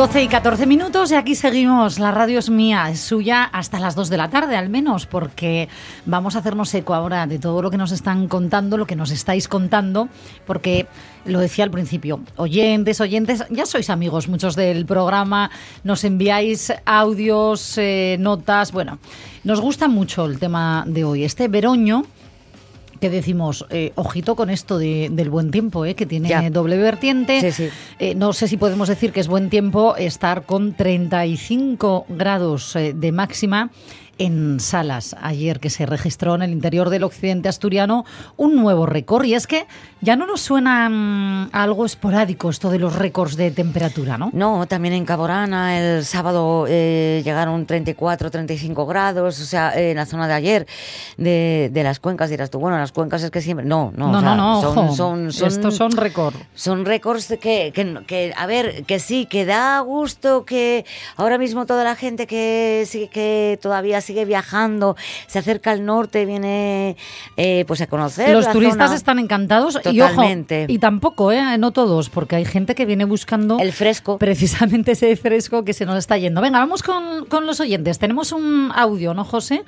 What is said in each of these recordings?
12 y 14 minutos y aquí seguimos. La radio es mía, es suya hasta las 2 de la tarde al menos, porque vamos a hacernos eco ahora de todo lo que nos están contando, lo que nos estáis contando, porque lo decía al principio, oyentes, oyentes, ya sois amigos muchos del programa, nos enviáis audios, eh, notas, bueno, nos gusta mucho el tema de hoy. Este veroño que decimos, eh, ojito con esto del buen tiempo, eh, que tiene doble vertiente. Eh, no sé si podemos decir que es buen tiempo estar con 35 grados de máxima en Salas ayer que se registró en el interior del occidente asturiano un nuevo récord. Y es que ya no nos suena mm, algo esporádico esto de los récords de temperatura, ¿no? No, también en Caborana el sábado eh, llegaron 34, 35 grados, o sea, en la zona de ayer de, las cuencas dirás tú, bueno, las cuencas es que siempre... No, no, no, no, son, son, estos son récords. Son récords que, que, que, a ver, que sí, que da gusto que ahora mismo toda la gente que, que todavía sigue viajando, se acerca al norte, viene eh, pues a conocer. Los turistas están encantados Totalmente. y tampoco, ¿eh? no todos, porque hay gente que viene buscando el fresco. Precisamente ese fresco que se nos está yendo. Venga, vamos con, con los oyentes. Tenemos un audio, ¿no, José?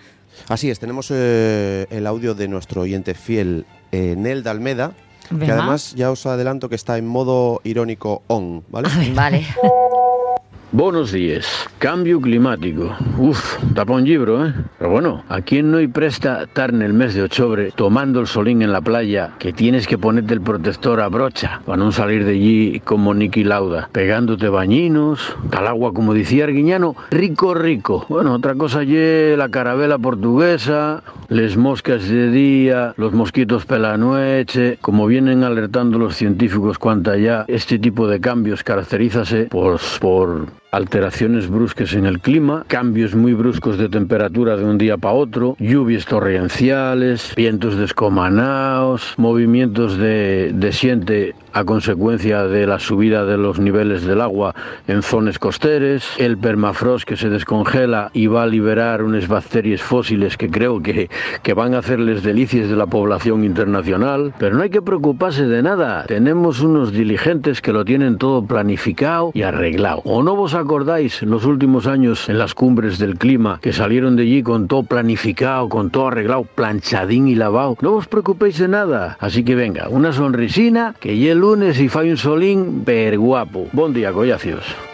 Así es, tenemos eh, el audio de nuestro oyente fiel, eh, Nel Dalmeda, que además ya os adelanto que está en modo irónico on, ¿vale? Vale. Buenos días. Cambio climático. Uf, tapa un libro, ¿eh? Pero bueno, ¿a quién no hay presta estar en el mes de octubre tomando el solín en la playa que tienes que ponerte el protector a brocha para no salir de allí como Niki Lauda, pegándote bañinos, tal agua como decía Arguiñano, rico rico. Bueno, otra cosa allí, la carabela portuguesa, les moscas de día, los mosquitos pelanueche, como vienen alertando los científicos cuanta ya este tipo de cambios caracterízase por, por alteraciones bruscas en el clima, cambios muy bruscos de temperatura de un día para otro, lluvias torrenciales, vientos descomanados, movimientos de, de siente a consecuencia de la subida de los niveles del agua en zonas costeras, el permafrost que se descongela y va a liberar unas bacterias fósiles que creo que, que van a hacerles delicias de la población internacional, pero no hay que preocuparse de nada, tenemos unos diligentes que lo tienen todo planificado y arreglado. ¿O no vos acordáis los últimos años en las cumbres del clima que salieron de allí con todo planificado, con todo arreglado, planchadín y lavado? No os preocupéis de nada, así que venga, una sonrisina que ya el lunes y fai un solín per guapo. Buen día, collacios.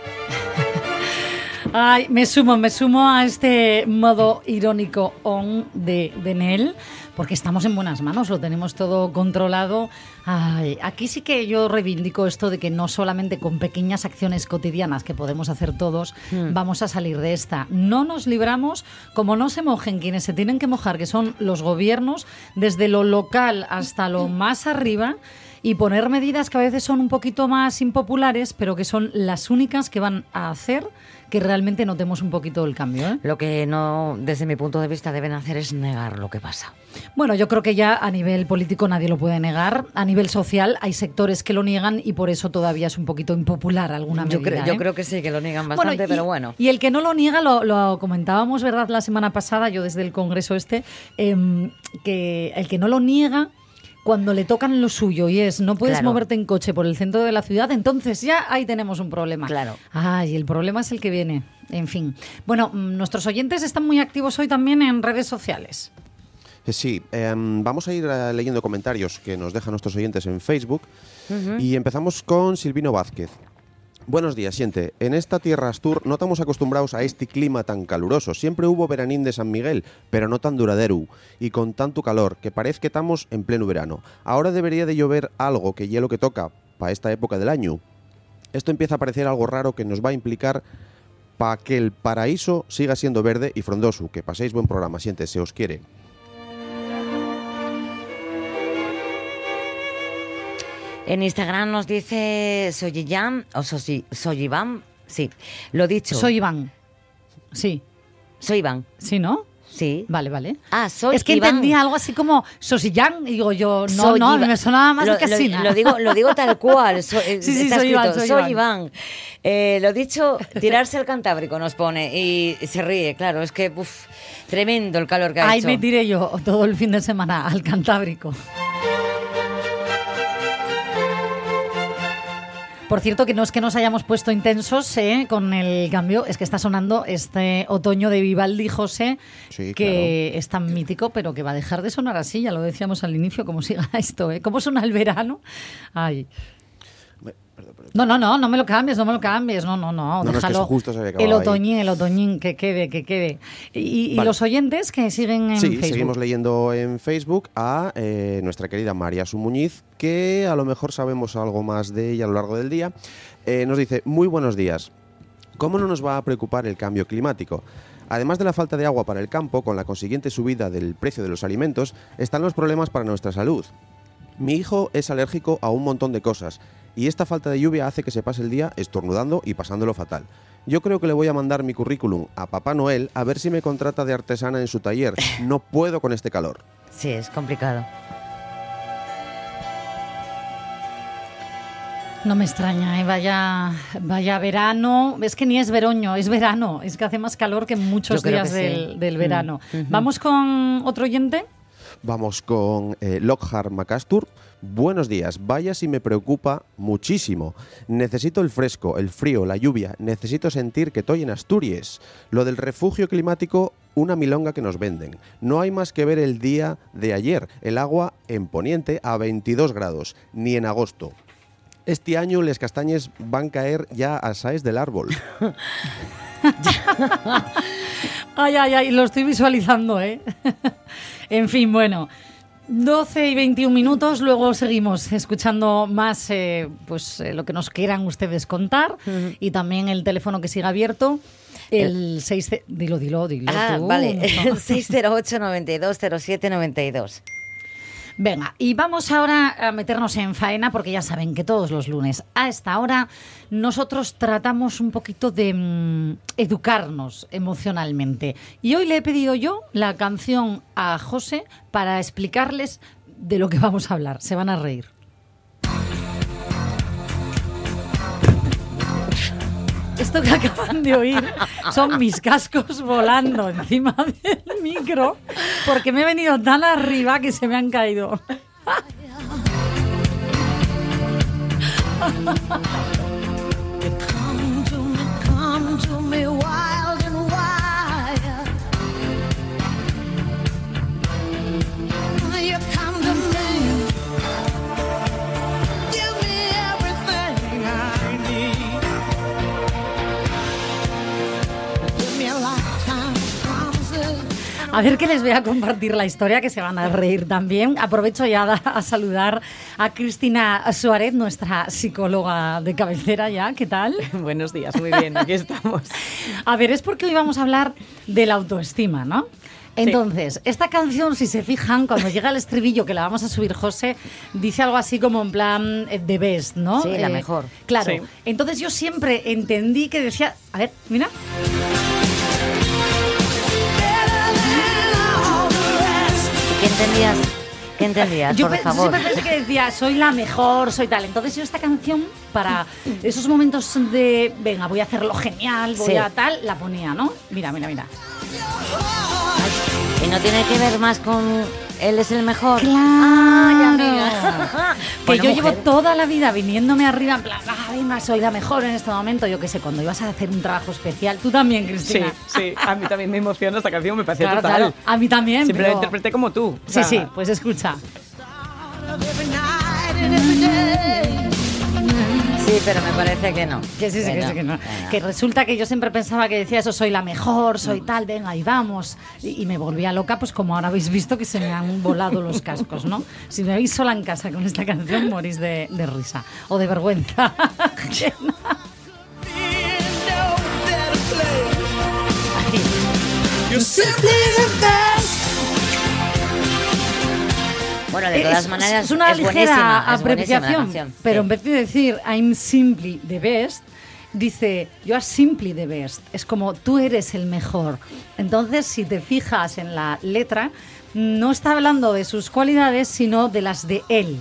Ay, me sumo, me sumo a este modo irónico on de, de Nel porque estamos en buenas manos, lo tenemos todo controlado. aquí sí que yo reivindico esto de que no solamente con pequeñas acciones cotidianas que podemos hacer todos hmm. vamos a salir de esta. No nos libramos como no se mojen quienes se tienen que mojar, que son los gobiernos, desde lo local hasta lo más arriba y poner medidas que a veces son un poquito más impopulares, pero que son las únicas que van a hacer que realmente notemos un poquito el cambio. ¿eh? Lo que no, desde mi punto de vista, deben hacer es negar lo que pasa. Bueno, yo creo que ya a nivel político nadie lo puede negar. A nivel social hay sectores que lo niegan y por eso todavía es un poquito impopular alguna yo medida. Creo, Yo ¿eh? creo que sí, que lo niegan bastante, pero bueno. Y el que no lo niega, lo, comentábamos, ¿verdad?, la semana pasada, yo desde el Congreso este, em, que el que no lo niega cuando le tocan lo suyo y es no puedes moverte en coche por el centro de la ciudad, entonces ya ahí tenemos un problema. Claro. Ay, el problema es el que viene. En fin. Bueno, mm, nuestros oyentes están muy activos hoy también en redes sociales. Eh, sí, em, vamos a ir eh, leyendo comentarios que nos dejan nuestros oyentes en Facebook y empezamos con Silvino Vázquez. Buenos días, siente. En esta tierra Astur no estamos acostumbrados a este clima tan caluroso. Siempre hubo veranín de San Miguel, pero no tan duradero y con tanto calor que parece que estamos en pleno verano. Ahora debería de llover algo que hielo que toca para esta época del año. Esto empieza a parecer algo raro que nos va a implicar para que el paraíso siga siendo verde y frondoso. Que paséis buen programa, siente, se os quiere. En Instagram nos dice Soy o Soy, Iván. Sí, lo dicho. Soy Iván. Sí. Soy Iván. Sí, ¿no? Sí. Vale, vale. Ah, soy Es que Iván. entendía algo así como Sosillán y digo yo, no, Soy no, Iván. me sonaba más lo, casina. Lo, lo digo, lo digo tal cual. so- eh, Sí, sí, está soy escrito, Iván, soy Iván. Eh, lo dicho, tirarse al Cantábrico nos pone y se ríe, claro, es que uf, tremendo el calor que ha Ahí hecho. me tiré yo todo el fin de semana al Cantábrico. Por cierto, que no es que nos hayamos puesto intensos ¿eh? con el cambio, es que está sonando este otoño de Vivaldi, José, Sí, que es tan mítico, pero que va a dejar de sonar así, ya lo decíamos al inicio, como siga esto, ¿eh? ¿Cómo suena el verano? Ay. No, no, no, no me lo cambies, no me lo cambies, no, no, no, No, no, es que déjalo. justo se había el acabado ahí. otoñín, el otoñín, que quede, que quede. Y, y Vale. los oyentes que siguen en Sí, Facebook. seguimos leyendo en Facebook a eh, nuestra querida María Sumuñiz, que a lo mejor sabemos algo más de ella a lo largo del día. Eh, nos dice, muy buenos días. ¿Cómo no nos va a preocupar el cambio climático? Además de la falta de agua para el campo, con la consiguiente subida del precio de los alimentos, están los problemas para nuestra salud. Mi hijo es alérgico a un montón de cosas y esta falta de lluvia hace que se pase el día estornudando y pasándolo fatal. Yo creo que le voy a mandar mi currículum a Papá Noel a ver si me contrata de artesana en su taller. No puedo con este calor. Sí, es complicado. No me extraña, ¿eh? vaya, vaya verano. Es que ni es veroño, es verano. Es que hace más calor que muchos días que sí. del, Mm, verano. Vamos con otro oyente. Vamos con eh, Lockhart Macastur. Buenos días. Vaya si me preocupa muchísimo. Necesito el fresco, el frío, la lluvia. Necesito sentir que estoy en Asturias. Lo del refugio climático, una milonga que nos venden. No hay más que ver el día de ayer. El agua en poniente a 22 grados, ni en agosto. Este año les castañes van a caer ya a saes del árbol. Ay, ay, ay, lo estoy visualizando, ¿eh? en fin, bueno. 12 y 21 minutos, luego seguimos escuchando más eh, pues, eh, lo que nos quieran ustedes contar y también el teléfono que siga abierto, el 6... Dilo, dilo, dilo Ah, tú. vale. No. 608 92 07 92. Venga, y vamos ahora a meternos en faena porque ya saben que todos los lunes a esta hora nosotros tratamos un poquito de mm, educarnos emocionalmente. Y hoy le he pedido yo la canción a José para explicarles de lo que vamos a hablar. Se van a reír. Esto que acaban de oír son mis cascos volando encima del micro porque me he venido tan arriba que se me han caído. A ver que les voy a compartir la historia, que se van a reír también. Aprovecho ya a saludar a Cristina Suárez, nuestra psicóloga de cabecera ya. ¿Qué tal? Buenos días, muy bien, aquí estamos. A ver, es porque hoy vamos a hablar de la autoestima, ¿no? Entonces, esta canción, si se fijan, cuando llega el estribillo, que la vamos a subir José, dice algo así como en plan eh, de best, ¿no? Sí, la mejor. Claro. Sí. Entonces yo siempre entendí que decía, a ver, mira. Entendías? ¿Qué entendías, Yo por favor? siempre pensé que decía, soy la mejor, soy tal. Entonces yo esta canción, para esos momentos de, venga, voy a hacerlo genial, voy Sí. a tal, la ponía, ¿no? Mira, mira, mira. ¿Y no tiene que ver más con él es el mejor? Claro. Ay, amiga. Que Bueno, yo mujer. llevo toda la vida viniéndome arriba, en plan, ah, venga, soy la mejor en este momento. Yo qué sé, cuando ibas a hacer un trabajo especial, tú también, Sí, Cristina. sí, a mí también me emociona esta canción, me pareció Claro, total. claro. A mí también. Siempre la pero- interpreté como tú. o Sí, sea, sí, pues escucha. Every Sí, pero me parece que no. Que sí, sí, que sí, que no. Que resulta que yo siempre pensaba que decía eso, soy la mejor, soy tal, venga, y vamos. Y, y me volvía loca, pues como ahora habéis visto que se me han volado los cascos, ¿no? Si me veis sola en casa con esta canción, morís de, de risa o de vergüenza. Ay. Bueno, de todas Es- maneras, es una es ligera apreciación, pero Sí. en vez de decir I'm simply the best, dice, you are simply the best. Es como, tú eres el mejor. Entonces, si te fijas en la letra, no está hablando de sus cualidades, sino de las de él.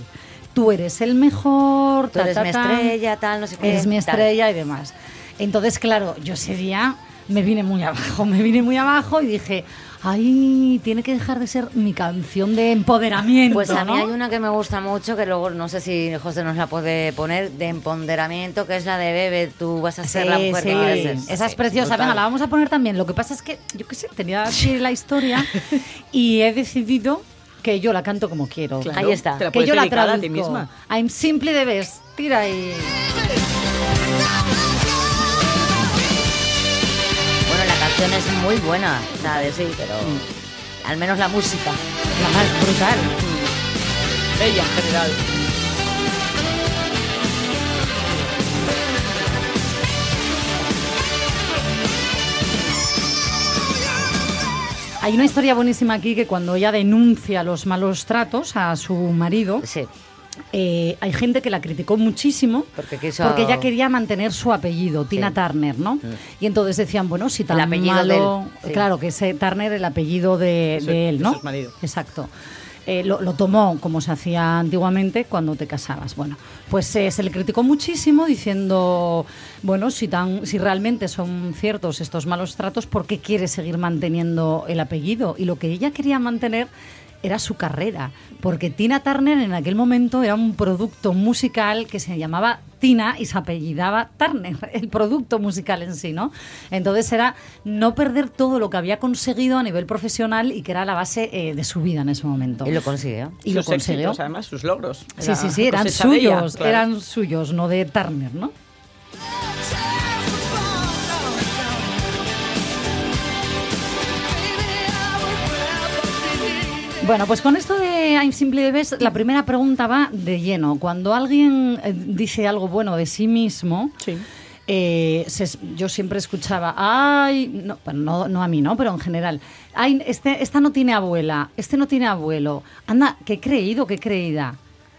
Tú eres el mejor, Tú ta, eres ta, mi ta. estrella, tal, no sé qué. Eres mi estrella y demás. Entonces, claro, yo ese día me vine muy abajo, me vine muy abajo y dije, ay, tiene que dejar de ser mi canción de empoderamiento. Pues a mí ¿no? hay una que me gusta mucho, que luego no sé si José nos la puede poner, de empoderamiento, que es la de Bebe, tú vas a ser la mujer sí, que quieres ser. esa es Sí, preciosa. Venga, la vamos a poner también. Lo que pasa es que, yo qué sé, tenía aquí la historia y he decidido que yo la canto como quiero. Claro, Ahí está. te la Que yo la dedicar a traduzco. ti misma. I'm simply the best. Tira ahí. canción es muy buena, ¿sabes? Sí, pero al menos la música. La más brutal. Ella en general. Hay una historia buenísima aquí que cuando ella denuncia los malos tratos a su marido, Sí. Eh, hay gente que la criticó muchísimo Porque quiso- porque ella quería mantener su apellido, Tina Turner, ¿no? Y entonces decían, bueno, si tan apellido malo, de él, sí. claro, que ese Turner el apellido de, Eso- de él, ¿no? Exacto. Eh, lo, lo tomó como se hacía antiguamente cuando te casabas. Bueno, pues eh, se le criticó muchísimo diciendo, bueno, si, tan, si realmente son ciertos estos malos tratos, ¿por qué quiere seguir manteniendo el apellido? Y lo que ella quería mantener era su carrera, porque Tina Turner en aquel momento era un producto musical que se llamaba Tina y se apellidaba Turner, el producto musical en sí, ¿no? Entonces era no perder todo lo que había conseguido a nivel profesional y que era la base eh, de su vida en ese momento. Y lo consiguió. Y lo sus consiguió. éxitos, además, sus logros. Sí, Era sí, sí, eran ella, suyos, claro. eran suyos, no de Turner, ¿no? Bueno, pues con esto de I'm Simply the Best, la primera pregunta va de lleno. Cuando alguien eh, dice algo bueno de sí mismo, Sí. eh, se- yo siempre escuchaba, ay, no, bueno, no, no a mí, ¿no? Pero en general, ay, este, esta no tiene abuela, este no tiene abuelo. Anda, qué creído, qué creída.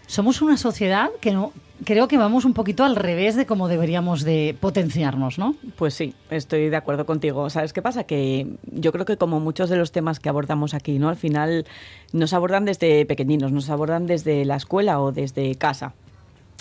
Somos una sociedad que no, creo que vamos un poquito al revés de cómo deberíamos de potenciarnos, ¿no? Pues sí, estoy de acuerdo contigo. ¿Sabes qué pasa? Que yo creo que como muchos de los temas que abordamos aquí, ¿no? Al final nos abordan desde pequeñinos, nos abordan desde la escuela o desde casa.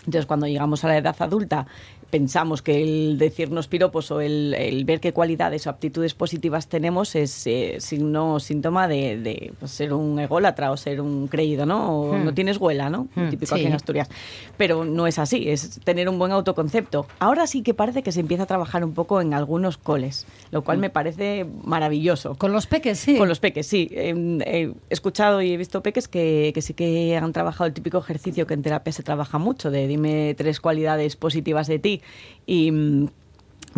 Entonces, cuando llegamos a la edad adulta, pensamos que el decirnos piropos o el, el ver qué cualidades o aptitudes positivas tenemos es eh, signo, síntoma de, de, pues, ser un ególatra o ser un creído, ¿no? O no tienes huela, ¿no? Hmm, Típico aquí sí. en Asturias. Pero no es así, es tener un buen autoconcepto. Ahora sí que parece que se empieza a trabajar un poco en algunos coles, lo cual me parece maravilloso. Con los peques, sí. Con los peques, sí. Eh, He escuchado y he visto peques que, que sí que han trabajado el típico ejercicio que en terapia se trabaja mucho, de dime tres cualidades positivas de ti. Y mm,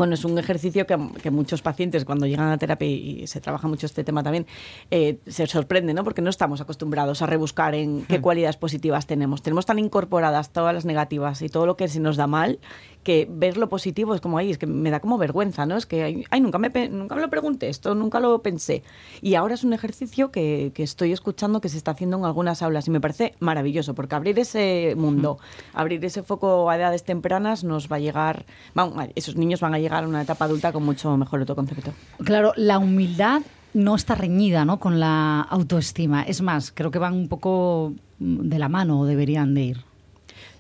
bueno, es un ejercicio que, que muchos pacientes cuando llegan a terapia y se trabaja mucho este tema también, eh, se sorprende, ¿no? Porque no estamos acostumbrados a rebuscar en qué cualidades positivas tenemos. Tenemos tan incorporadas todas las negativas y todo lo que se nos da mal que ver lo positivo es como, ay, es que me da como vergüenza, ¿no? Es que, ay, nunca, me, nunca me lo pregunté esto, nunca lo pensé. Y ahora es un ejercicio que, que estoy escuchando que se está haciendo en algunas aulas y me parece maravilloso, porque abrir ese mundo, abrir ese foco a edades tempranas nos va a llegar, vamos, esos niños van a llegar a una etapa adulta con mucho mejor autoconcepto. Claro, la humildad no está reñida ¿no? con la autoestima. Es más, creo que van un poco de la mano o deberían de ir.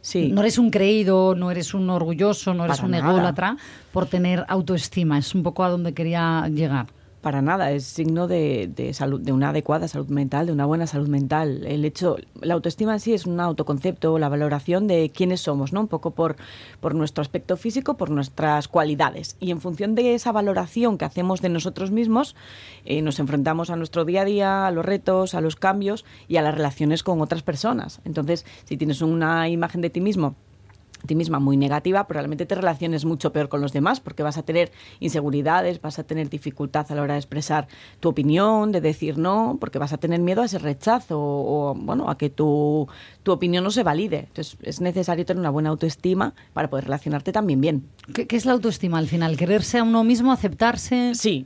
Sí. No eres un creído, no eres un orgulloso, no eres Para un ególatra por tener autoestima. Es un poco a donde quería llegar. Para nada, es signo de, de salud, de una adecuada salud mental, de una buena salud mental. El hecho, la autoestima en sí es un autoconcepto, la valoración de quiénes somos, ¿no? Un poco por, por nuestro aspecto físico, por nuestras cualidades. Y en función de esa valoración que hacemos de nosotros mismos, eh, nos enfrentamos a nuestro día a día, a los retos, a los cambios y a las relaciones con otras personas. Entonces, si tienes una imagen de ti mismo ti misma muy negativa, probablemente te relaciones mucho peor con los demás porque vas a tener inseguridades, vas a tener dificultad a la hora de expresar tu opinión, de decir no, porque vas a tener miedo a ese rechazo o, bueno, a que tu, tu opinión no se valide. Entonces es necesario tener una buena autoestima para poder relacionarte también bien. ¿Qué, qué es la autoestima al final? ¿Quererse a uno mismo, aceptarse? Sí,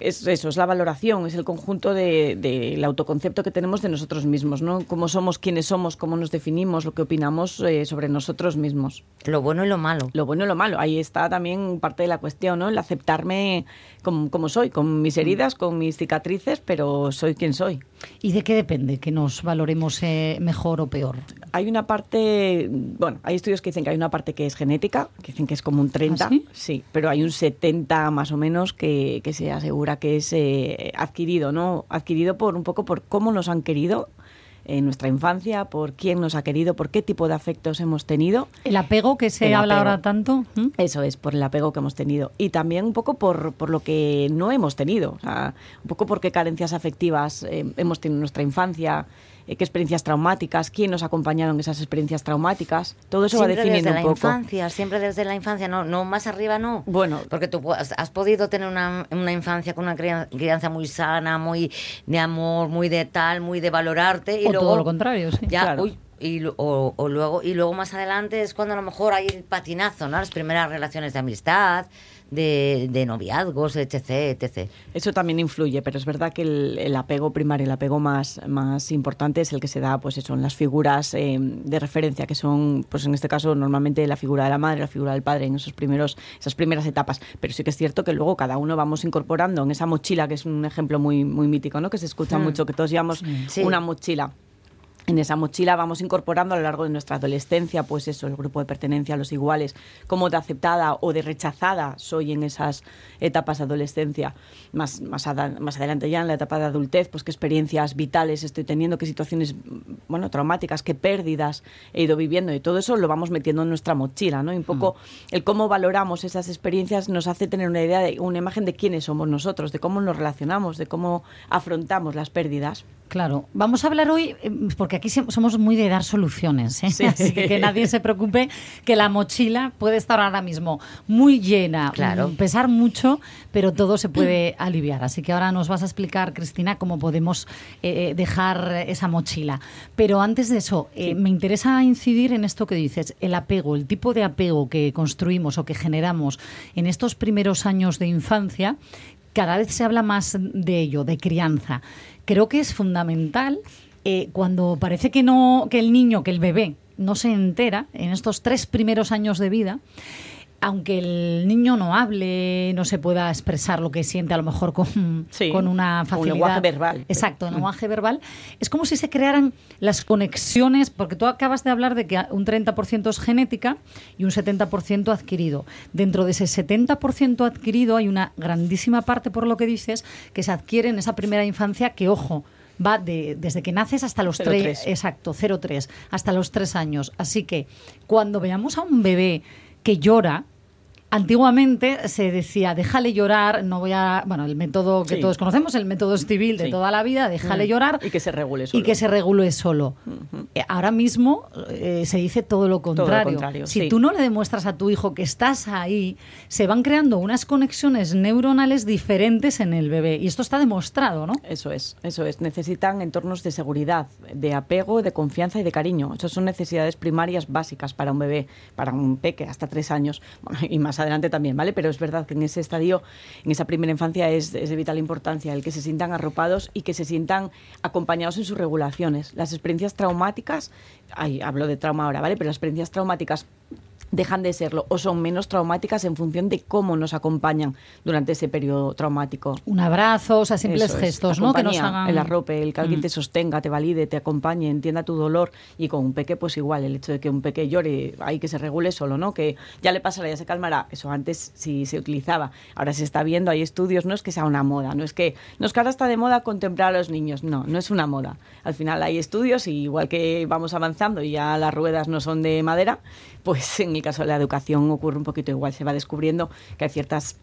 es eso, es la valoración, es el conjunto del de, del autoconcepto que tenemos de nosotros mismos, ¿no? Cómo somos, quiénes somos, cómo nos definimos, lo que opinamos eh, sobre nosotros mismos. Somos. Lo bueno y lo malo. Lo bueno y lo malo. Ahí está también parte de la cuestión, ¿no? El aceptarme como, como soy, con mis heridas, con mis cicatrices, pero soy quien soy. ¿Y de qué depende que nos valoremos eh, mejor o peor? Hay una parte, bueno, hay estudios que dicen que hay una parte que es genética, que dicen que es como un 30, ¿Ah, sí? pero hay un 70 más o menos que, que se asegura que es eh, adquirido, ¿no? Adquirido por un poco por cómo nos han querido en nuestra infancia, por quién nos ha querido, por qué tipo de afectos hemos tenido. El apego que se El habla apego. ahora tanto. Eso es, por el apego que hemos tenido. Y también un poco por, por lo que no hemos tenido. O sea, un poco por qué carencias afectivas eh, hemos tenido en nuestra infancia, eh, qué experiencias traumáticas, quién nos ha acompañado en esas experiencias traumáticas. Todo eso siempre va definiendo desde un la poco. infancia, siempre desde la infancia, no, no más arriba no. Bueno. porque tú has, has podido tener una, una infancia con una crian- crianza muy sana, muy de amor, muy de tal, muy de valorarte y O luego todo lo contrario, sí. ya, Claro. uy, y, lo- o, o luego y luego más adelante es cuando a lo mejor hay el patinazo, ¿no? Las primeras relaciones de amistad, de, de noviazgos, etc, etc. Eso también influye, pero es verdad que el, el apego primario, el apego más, más importante es el que se da, pues eso, en las figuras eh, de referencia, que son, pues en este caso, normalmente la figura de la madre, la figura del padre, en esos primeros, esas primeras etapas. Pero sí que es cierto que luego cada uno vamos incorporando en esa mochila, que es un ejemplo muy, muy mítico, ¿no? Que se escucha mucho, que todos llevamos Sí. una mochila. En esa mochila vamos incorporando a lo largo de nuestra adolescencia, pues eso, el grupo de pertenencia, los iguales, cómo de aceptada o de rechazada soy en esas etapas de adolescencia. Más, más, ada- más adelante ya en la etapa de adultez, pues qué experiencias vitales estoy teniendo, qué situaciones, bueno, traumáticas, qué pérdidas he ido viviendo y todo eso lo vamos metiendo en nuestra mochila, ¿no? Y un poco el cómo valoramos esas experiencias nos hace tener una idea, de una imagen de quiénes somos nosotros, de cómo nos relacionamos, de cómo afrontamos las pérdidas. Claro, vamos a hablar hoy, eh, porque aquí somos muy de dar soluciones, ¿eh? Sí. así que que nadie se preocupe, que la mochila puede estar ahora mismo muy llena, Claro. mm, pesar mucho, pero todo se puede aliviar. Así que ahora nos vas a explicar, Cristina, cómo podemos eh, eh, dejar esa mochila. Pero antes de eso, eh, me interesa incidir en esto que dices, el apego, el tipo de apego que construimos o que generamos en estos primeros años de infancia, cada vez se habla más de ello, de crianza. Creo que es fundamental eh, cuando parece que no, que el niño, que el bebé, no se entera en estos tres primeros años de vida. Aunque el niño no hable, no se pueda expresar lo que siente, a lo mejor con, Sí, con una un facilidad. lenguaje verbal. Exacto, un lenguaje verbal. Es como si se crearan las conexiones, porque tú acabas de hablar de que un 30% es genética y un 70% adquirido. Dentro de ese 70% adquirido hay una grandísima parte, por lo que dices, que se adquiere en esa primera infancia que, ojo, va de, desde que naces hasta los 0,3. tres, exacto, 0,3, hasta los 3 años. Así que cuando veamos a un bebé que llora, Antiguamente se decía, déjale llorar, no voy a... Bueno, el método que Sí. todos conocemos, el método civil de Sí. toda la vida, déjale llorar. Y que se regule Y solo. que se regule solo. Eh, Ahora mismo eh, se dice todo lo contrario. contrario, si sí. tú no le demuestras a tu hijo que estás ahí, se van creando unas conexiones neuronales diferentes en el bebé. Y esto está demostrado, ¿no? Eso es, eso es. Necesitan entornos de seguridad, de apego, de confianza y de cariño. Esas son necesidades primarias básicas para un bebé, para un peque hasta tres años bueno, y más adelante también, ¿vale? Pero es verdad que en ese estadio, en esa primera infancia es, es de vital importancia el que se sientan arropados y que se sientan acompañados en sus regulaciones. Las experiencias traumáticas, ay, hablo de trauma ahora, ¿vale? Pero las experiencias traumáticas dejan de serlo o son menos traumáticas en función de cómo nos acompañan durante ese periodo traumático. Un abrazo, o sea, simples Eso es, gestos, la ¿no? Que nos hagan... El arrope, el que alguien Mm. te sostenga, te valide, te acompañe, entienda tu dolor. Y con un peque, pues igual, el hecho de que un peque llore, hay que se regule solo, ¿no? Que ya le pasará, ya se calmará. Eso antes sí se utilizaba. Ahora se está viendo, hay estudios, no es que sea una moda, no es que, no es que ahora está de moda contemplar a los niños, no, no es una moda. Al final hay estudios y igual que vamos avanzando y ya las ruedas no son de madera, pues en el caso de la educación ocurre un poquito igual. Se va descubriendo que hay ciertas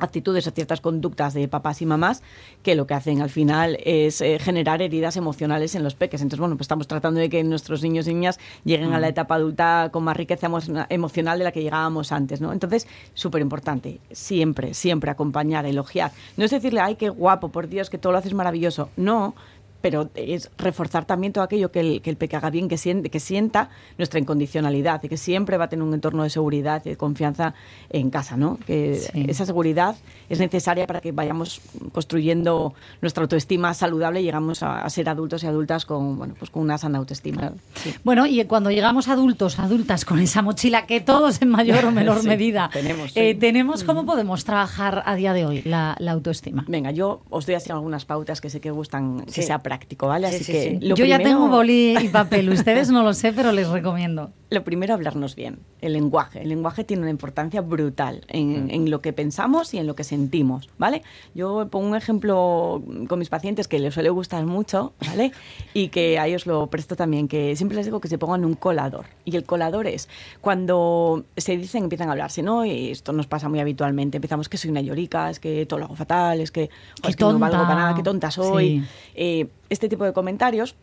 actitudes o ciertas conductas de papás y mamás que lo que hacen al final es eh, generar heridas emocionales en los peques. Entonces, bueno, pues estamos tratando de que nuestros niños y niñas lleguen a la etapa adulta con más riqueza emo- emocional de la que llegábamos antes, ¿no? Entonces, súper importante, siempre, siempre acompañar, elogiar. No es decirle, ay, qué guapo, por Dios, que todo lo haces maravilloso. No, pero es reforzar también todo aquello que el, que el peque haga bien, que, siente, que sienta nuestra incondicionalidad y que siempre va a tener un entorno de seguridad y de confianza en casa, ¿no? Que Sí. esa seguridad es necesaria para que vayamos construyendo nuestra autoestima saludable y llegamos a, a ser adultos y adultas con, bueno, pues con una sana autoestima. Sí. Bueno, y cuando llegamos adultos, adultas, con esa mochila que todos en mayor o menor Sí, medida tenemos, eh, tenemos, ¿cómo podemos trabajar a día de hoy la, la autoestima? Venga, yo os doy así algunas pautas que sé que gustan que Sí. Práctico, ¿vale? Sí, Así sí, que sí. lo Yo ya primero- tengo boli y papel, ustedes no lo sé, pero les recomiendo. Lo primero, hablarnos bien. El lenguaje. El lenguaje tiene una importancia brutal en, en lo que pensamos y en lo que sentimos, ¿vale? Yo pongo un ejemplo con mis pacientes que les suele gustar mucho, ¿vale? Y que a ellos lo presto también, que siempre les digo que se pongan un colador. Y el colador es cuando se dicen, empiezan a hablarse, ¿no? Y esto nos pasa muy habitualmente. Empezamos que soy una llorica, es que todo lo hago fatal, es que, Qué es que no valgo para nada, qué tonta soy. Sí. Eh, este tipo de comentarios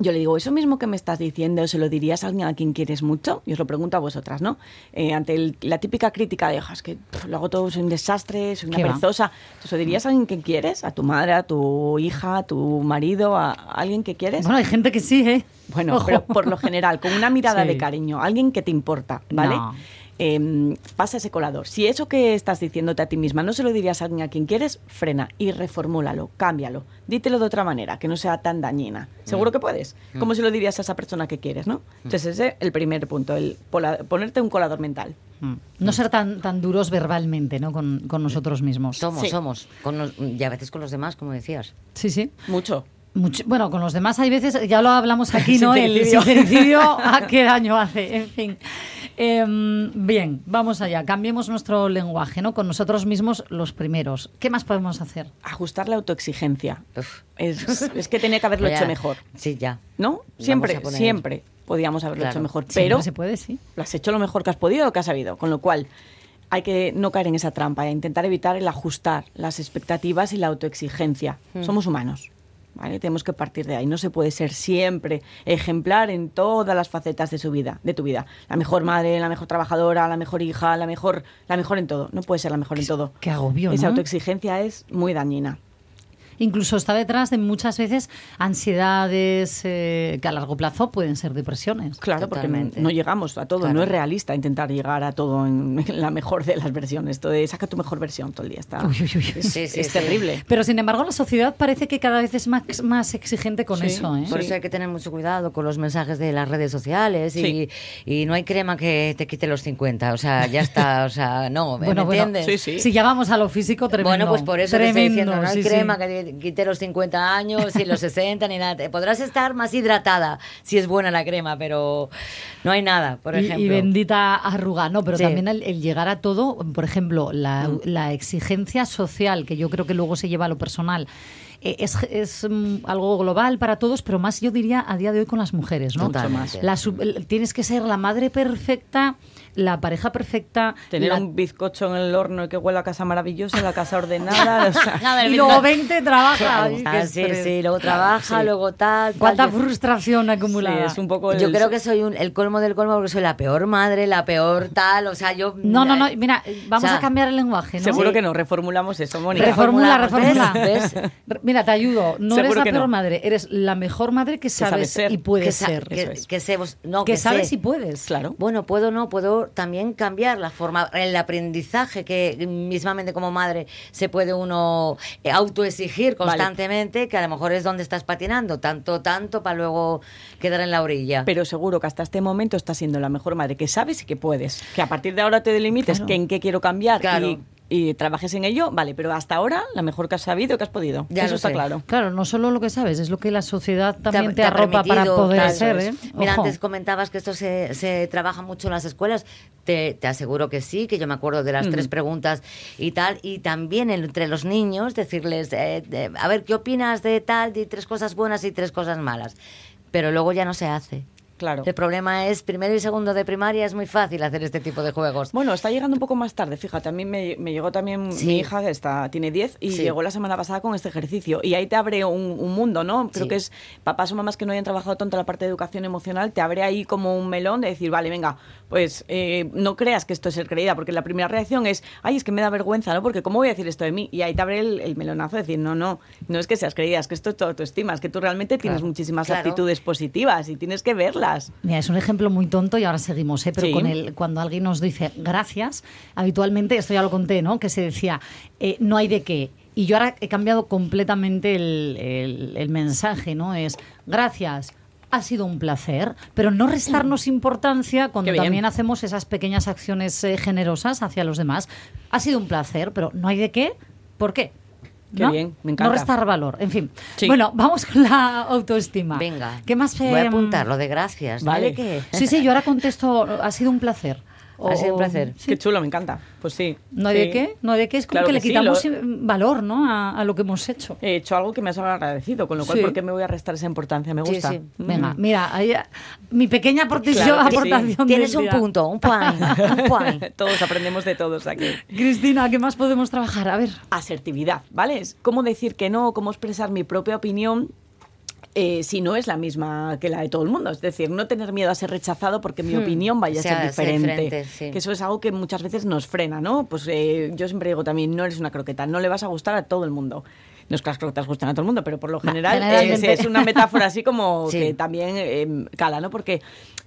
yo le digo, eso mismo que me estás diciendo, ¿se lo dirías a alguien a quien quieres mucho? Y os lo pregunto a vosotras, ¿no? Eh, ante el- la típica crítica de, "Ja, es que pff, lo hago todo, soy un desastre, soy una perezosa. ¿Se lo dirías a alguien que quieres? ¿A tu madre, a tu hija, a tu marido, a, a alguien que quieres? Bueno, hay gente que sí, ¿eh? Bueno, Ojo. pero por lo general, con una mirada Sí. de cariño, alguien que te importa, ¿vale? No. Eh, pasa ese colador. Si eso que estás diciéndote a ti misma no se lo dirías a alguien a quien quieres, frena y reformúlalo, cámbialo. Dítelo de otra manera, que no sea tan dañina. Seguro que puedes. ¿Cómo se lo dirías a esa persona que quieres, no? Entonces ese es el primer punto, el ponerte un colador mental. Mm. No ser tan, tan duros verbalmente, ¿no? Con, con nosotros mismos. Somos, Sí. somos. Con los- y a veces con los demás, como decías. Sí, sí. Mucho. Mucho- bueno, con los demás hay veces, ya lo hablamos aquí, ¿no? El Sincericidio. ¿a qué daño hace? En fin. Em, bien, vamos allá. Cambiemos nuestro lenguaje, ¿no? Con nosotros mismos los primeros. ¿Qué más podemos hacer? Ajustar la autoexigencia. Es, es que tenía que haberlo Ya. hecho mejor. Sí, ya. ¿No? Siempre, poner- siempre podíamos haberlo Claro. hecho mejor. Pero se puede, sí. lo has hecho lo mejor que has podido o que has sabido. Con lo cual, hay que no caer en esa trampa, e intentar evitar el ajustar las expectativas y la autoexigencia. Somos humanos. ¿Vale? Tenemos que partir de ahí. No se puede ser siempre ejemplar en todas las facetas de su vida, de tu vida. La mejor madre, la mejor trabajadora, la mejor hija, la mejor, la mejor en todo. No puede ser la mejor en todo. qué agobio, Esa ¿no? autoexigencia es muy dañina. Incluso está detrás de muchas veces ansiedades eh, que a largo plazo pueden ser depresiones. Claro, porque no llegamos a todo. Claro. No es realista intentar llegar a todo en, en la mejor de las versiones. Todo de, saca tu mejor versión todo el día. Está, Uy, uy, uy. Es, Sí, sí, es sí. terrible. Pero sin embargo, la sociedad parece que cada vez es más, más exigente con Sí. eso. ¿eh? Por Sí. eso hay que tener mucho cuidado con los mensajes de las redes sociales y, Sí. y no hay crema que te quite los 50. O sea, ya está. O sea, no, ¿me Bueno, entiendes? Sí, sí. Si ya vamos a lo físico, tremendo. Bueno, pues por eso te estoy tremendo, diciendo, no hay sí, sí. crema que te quite los 50 años, y los 60, ni nada. Podrás estar más hidratada si es buena la crema, pero no hay nada, por ejemplo. Y, bendita arruga. No, pero Sí. también el, el llegar a todo, por ejemplo, la, Mm. la exigencia social, que yo creo que luego se lleva a lo personal. eh, Es, es, mm, algo global para todos, pero más yo diría a día de hoy con las mujeres, ¿no? Totalmente. La tienes que ser la madre perfecta, la pareja perfecta. Tener la- un bizcocho en el horno y que huela a casa maravillosa, la casa ordenada. o sea, Nada, el y luego 20 trabaja. Ay, Ah, sí, sí, luego trabaja, Sí. luego tal. tal. Cuánta frustración acumulada. es un poco Yo creo que soy un- el colmo del colmo porque soy la peor madre, la peor tal, o sea, yo... No, no, no, mira, vamos O sea, a cambiar el lenguaje, ¿no? Seguro que no, reformulamos eso, Mónica. Reformula, reformula. ¿ves? Mira, te ayudo. No Seguro eres la peor no. madre, eres la mejor madre que sabes, sabes ser. y puedes que, ser. que, es. que no, que, que sabes sé. y puedes. Claro. Bueno, puedo no, puedo también cambiar la forma, el aprendizaje que mismamente como madre se puede uno eh, autoexigir Vale. constantemente, que a lo mejor es donde estás patinando, tanto, tanto para luego quedar en la orilla. Pero seguro que hasta este momento estás siendo la mejor madre que sabes y que puedes. Que a partir de ahora te delimites Claro. que en qué quiero cambiar Claro. y, y trabajes en ello, vale, pero hasta ahora la mejor que has sabido y que has podido. Ya eso está sé. claro. Claro, no solo lo que sabes, es lo que la sociedad Te también te, ha arropa para poder eso ¿eh? Mira, antes comentabas que esto se, se trabaja mucho en las escuelas. Te, te aseguro que sí, que yo me acuerdo de las tres preguntas y tal. Y también entre los niños decirles, eh, de- a ver, ¿qué opinas de tal? Di tres cosas buenas y tres cosas malas. Pero luego ya no se hace. Claro. El problema es, primero y segundo de primaria es muy fácil hacer este tipo de juegos. Bueno, está llegando un poco más tarde, fíjate, a mí me, me llegó también Sí. mi hija, que está, tiene 10, y Sí. llegó la semana pasada con este ejercicio. Y ahí te abre un, un mundo, ¿no? Creo Sí. que es papás o mamás que no hayan trabajado tanto la parte de educación emocional, te abre ahí como un melón de decir, vale, venga, pues eh, no creas que esto es ser creída, porque la primera reacción es, ay, es que me da vergüenza, ¿no? Porque ¿cómo voy a decir esto de mí? Y ahí te abre el, el melonazo de decir, no, no, no es que seas creída, es que esto es tu autoestima, es que tú realmente tienes Claro. muchísimas Claro. actitudes positivas y tienes que verlas. Mira, es un ejemplo muy tonto y ahora seguimos, ¿eh? pero Sí. con el, cuando alguien nos dice gracias, habitualmente, esto ya lo conté, ¿no? Que se decía, eh, no hay de qué. Y yo ahora he cambiado completamente el, el- el mensaje, ¿no? Es gracias. Ha sido un placer, pero no restarnos importancia cuando también hacemos esas pequeñas acciones eh, generosas hacia los demás. Ha sido un placer, pero no hay de qué. ¿Por qué? Qué ¿No? bien, me encanta. No restar valor. En fin. Sí. Bueno, vamos con la autoestima. Venga. ¿Qué más? Voy a em, apuntar lo de gracias. vale. ¿Vale? ¿Qué? Sí, sí, yo ahora contesto, ha sido un placer. Ha sido un placer. sí. Qué chulo, me encanta. Pues sí. No hay Sí. de qué, no hay de qué, es como Claro que, le sí, quitamos lo- valor ¿no? a, a lo que hemos hecho. He hecho algo que me has agradecido, con lo cual, Sí. ¿por qué me voy a restar esa importancia? Me gusta. sí. Mm. Venga, mira, ahí, mi pequeña aportación, Claro que sí. aportación Tienes un día. punto, un point, un point. todos aprendemos de todos aquí. Cristina, ¿qué más podemos trabajar? A ver. Asertividad, ¿vale? Es cómo decir que no, cómo expresar mi propia opinión. Eh, si no es la misma que la de todo el mundo. Es decir, no tener miedo a ser rechazado porque mi opinión vaya a Sea- ser diferente. sí. Que eso es algo que muchas veces nos frena, ¿no? Pues eh, yo siempre digo también, no eres una croqueta, no le vas a gustar a todo el mundo. No es que las croquetas gusten a todo el mundo, pero por lo general es, es una metáfora así como Sí. que también eh, cala, ¿no? Porque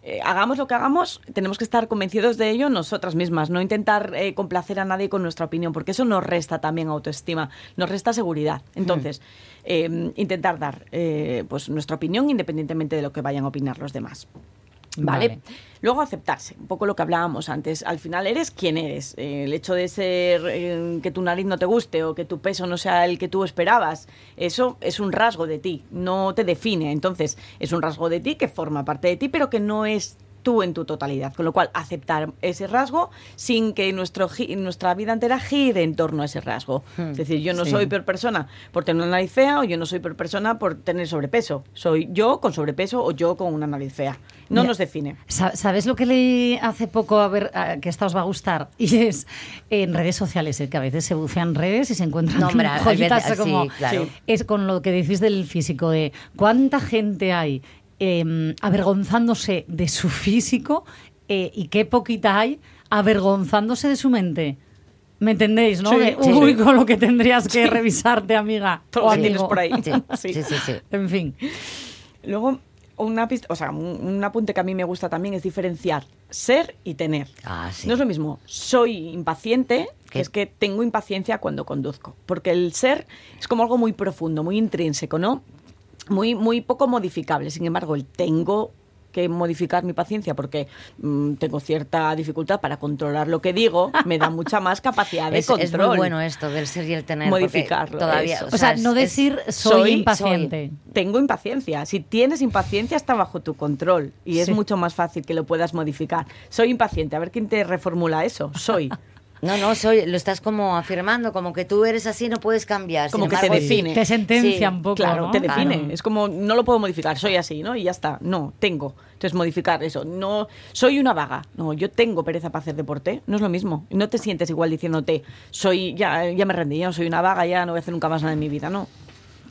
eh, hagamos lo que hagamos, tenemos que estar convencidos de ello nosotras mismas, no intentar eh, complacer a nadie con nuestra opinión, porque eso nos resta también autoestima, nos resta seguridad. Entonces, eh, intentar dar eh, pues nuestra opinión independientemente de lo que vayan a opinar los demás. ¿Vale? Luego aceptarse, un poco lo que hablábamos antes. Al final eres quien eres. Eh, el hecho de ser eh, que tu nariz no te guste o que tu peso no sea el que tú esperabas, eso es un rasgo de ti, no te define. Entonces, es un rasgo de ti que forma parte de ti, pero que no es tú en tu totalidad. Con lo cual, aceptar ese rasgo sin que nuestro, nuestra vida entera gire en torno a ese rasgo. Es decir, yo no Sí. soy peor persona por tener una nariz fea o yo no soy peor persona por tener sobrepeso. Soy yo con sobrepeso o yo con una nariz fea. No Mira, nos define. Sa- ¿Sabes lo que leí hace poco? A ver, a- que esta os va a gustar. Y es en redes sociales, eh, que a veces se bucean redes y se encuentran No, joyitas veces- como... sí, claro. Sí. Es con lo que decís del físico, de cuánta gente hay eh, avergonzándose de su físico eh, y qué poquita hay avergonzándose de su mente. ¿Me entendéis, no? Sí, De, sí. uy, con lo que tendrías que revisarte, amiga. Todo lo tienes por ahí. Sí, Sí. sí. En fin. Luego, una pista, o sea, un, un apunte que a mí me gusta también es diferenciar ser y tener. Ah, sí. No es lo mismo, soy impaciente, es que tengo impaciencia cuando conduzco. Porque el ser es como algo muy profundo, muy intrínseco, ¿no? Muy, muy poco modificable. Sin embargo, el tengo que modificar mi paciencia porque mm, tengo cierta dificultad para controlar lo que digo, me da mucha más capacidad de Es, control. es muy bueno esto del ser y el tener. Modificarlo, Todavía. O sea, es- no es- decir soy, soy- impaciente. Tengo impaciencia. Si tienes impaciencia, está bajo tu control y es mucho más fácil que lo puedas modificar. Soy impaciente. A ver quién te reformula eso. Soy. No, no, soy, lo estás como afirmando, como que tú eres así, no puedes cambiar. Sin Como que te define. Te sentencia Sí, un poco, Claro, ¿no? te define. Claro. Es como, no lo puedo modificar, soy así, ¿no? Y ya está. No, tengo. Entonces, modificar eso. No, soy una vaga. No, yo tengo pereza para hacer deporte. No es lo mismo. No te sientes igual diciéndote, soy, ya, ya me rendí, ya no soy una vaga, ya no voy a hacer nunca más nada en mi vida. No.